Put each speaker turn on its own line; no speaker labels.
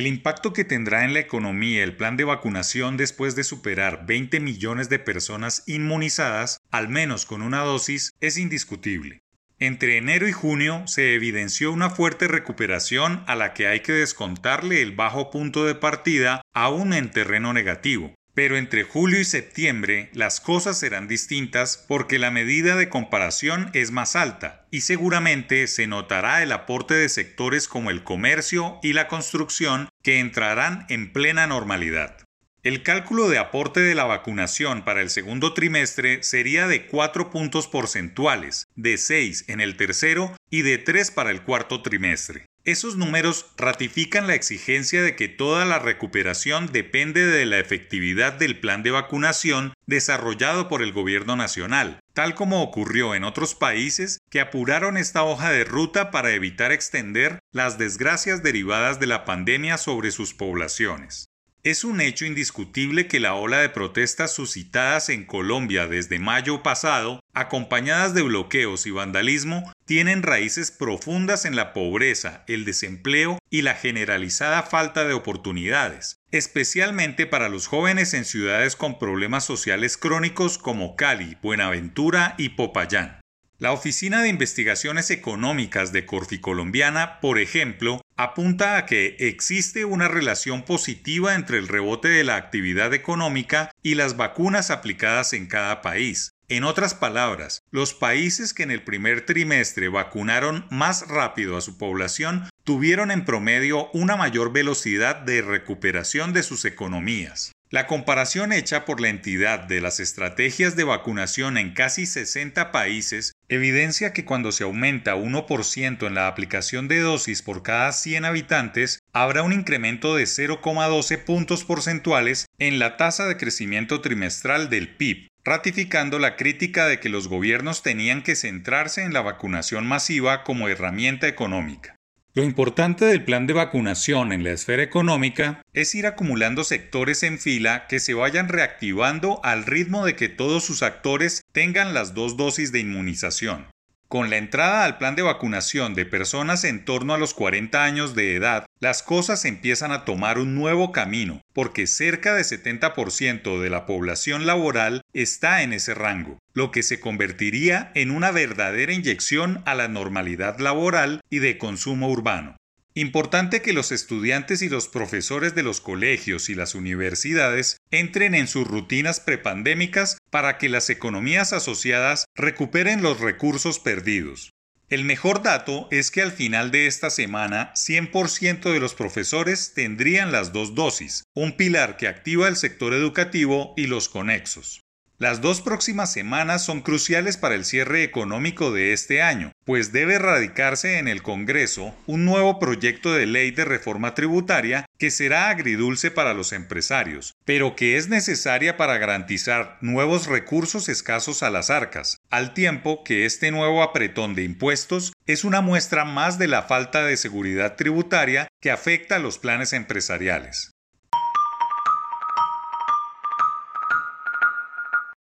El impacto que tendrá en la economía el plan de vacunación después de superar 20 millones de personas inmunizadas, al menos con una dosis, es indiscutible. Entre enero y junio se evidenció una fuerte recuperación a la que hay que descontarle el bajo punto de partida aún en terreno negativo. Pero entre julio y septiembre las cosas serán distintas porque la medida de comparación es más alta y seguramente se notará el aporte de sectores como el comercio y la construcción que entrarán en plena normalidad. El cálculo de aporte de la vacunación para el segundo trimestre sería de 4 puntos porcentuales, de 6 en el tercero y de 3 para el cuarto trimestre. Esos números ratifican la exigencia de que toda la recuperación depende de la efectividad del plan de vacunación desarrollado por el gobierno nacional, tal como ocurrió en otros países que apuraron esta hoja de ruta para evitar extender las desgracias derivadas de la pandemia sobre sus poblaciones. Es un hecho indiscutible que la ola de protestas suscitadas en Colombia desde mayo pasado, acompañadas de bloqueos y vandalismo, tienen raíces profundas en la pobreza, el desempleo y la generalizada falta de oportunidades, especialmente para los jóvenes en ciudades con problemas sociales crónicos como Cali, Buenaventura y Popayán. La Oficina de Investigaciones Económicas de Corficolombiana, por ejemplo, apunta a que existe una relación positiva entre el rebote de la actividad económica y las vacunas aplicadas en cada país. En otras palabras, los países que en el primer trimestre vacunaron más rápido a su población tuvieron en promedio una mayor velocidad de recuperación de sus economías. La comparación hecha por la entidad de las estrategias de vacunación en casi 60 países evidencia que cuando se aumenta 1% en la aplicación de dosis por cada 100 habitantes, habrá un incremento de 0,12 puntos porcentuales en la tasa de crecimiento trimestral del PIB, ratificando la crítica de que los gobiernos tenían que centrarse en la vacunación masiva como herramienta económica. Lo importante del plan de vacunación en la esfera económica es ir acumulando sectores en fila que se vayan reactivando al ritmo de que todos sus actores tengan las dos dosis de inmunización. Con la entrada al plan de vacunación de personas en torno a los 40 años de edad, las cosas empiezan a tomar un nuevo camino, porque cerca de 70% de la población laboral está en ese rango, lo que se convertiría en una verdadera inyección a la normalidad laboral y de consumo urbano. Importante que los estudiantes y los profesores de los colegios y las universidades entren en sus rutinas prepandémicas para que las economías asociadas recuperen los recursos perdidos. El mejor dato es que al final de esta semana 100% de los profesores tendrían las dos dosis, un pilar que activa el sector educativo y los conexos. Las dos próximas semanas son cruciales para el cierre económico de este año, pues debe radicarse en el Congreso un nuevo proyecto de ley de reforma tributaria que será agridulce para los empresarios, pero que es necesaria para garantizar nuevos recursos escasos a las arcas, al tiempo que este nuevo apretón de impuestos es una muestra más de la falta de seguridad tributaria que afecta a los planes empresariales.